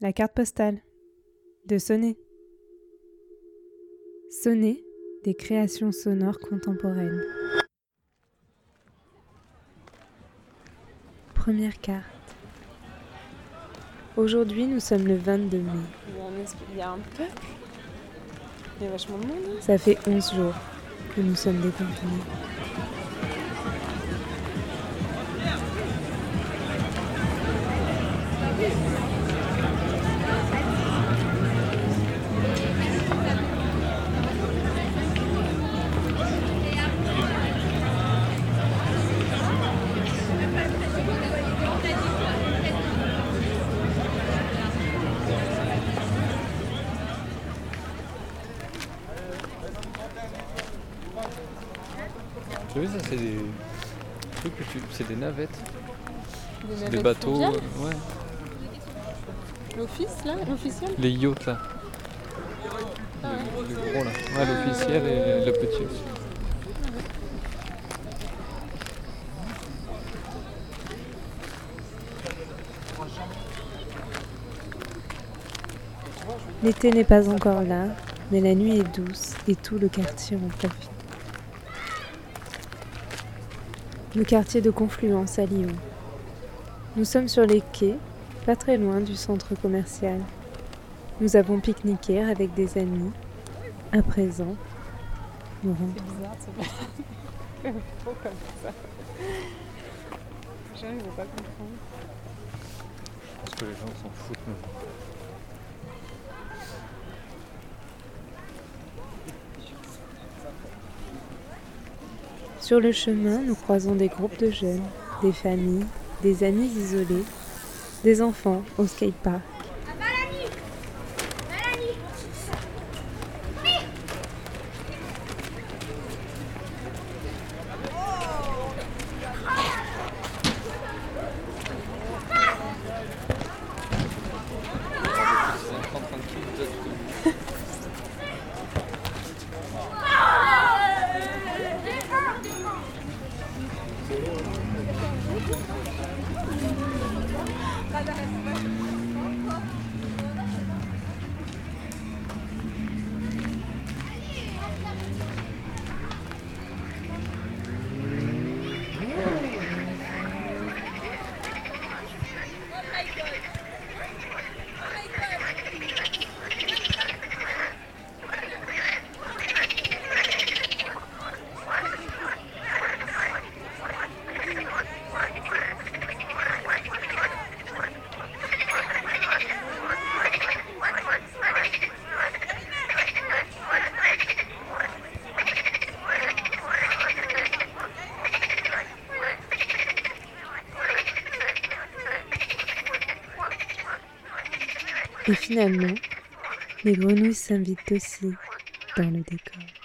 La carte postale. De sonner. Sonner des créations sonores contemporaines. Première carte. Aujourd'hui, nous sommes le 22 mai. Il y a un, esprit- il y a un peuple. Il y a vachement de monde. hein. Ça fait 11 jours que nous sommes déconfinés. Tu as vu ça c'est des trucs que tu. C'est des navettes. Des, Des bateaux. euh, ouais. L'office, là L'officiel Les yachts là. Ah ouais. Le, le gros là. Ouais, l'officiel et le petit aussi. L'été n'est pas encore là, mais la nuit est douce et tout le quartier en profite. Le quartier de Confluence à Lyon. Nous sommes sur les quais, pas très loin du centre commercial. Nous avons pique-niqué avec des amis. À présent, nous rentrons. C'est bizarre, c'est pas comme ça. Les gens, ils vont pas comprendre. Parce que les gens s'en foutent. Sur le chemin, nous croisons des groupes de jeunes, des familles, des amis isolés, des enfants au skatepark. 맞아 했어. Et finalement, les grenouilles s'invitent aussi dans le décor.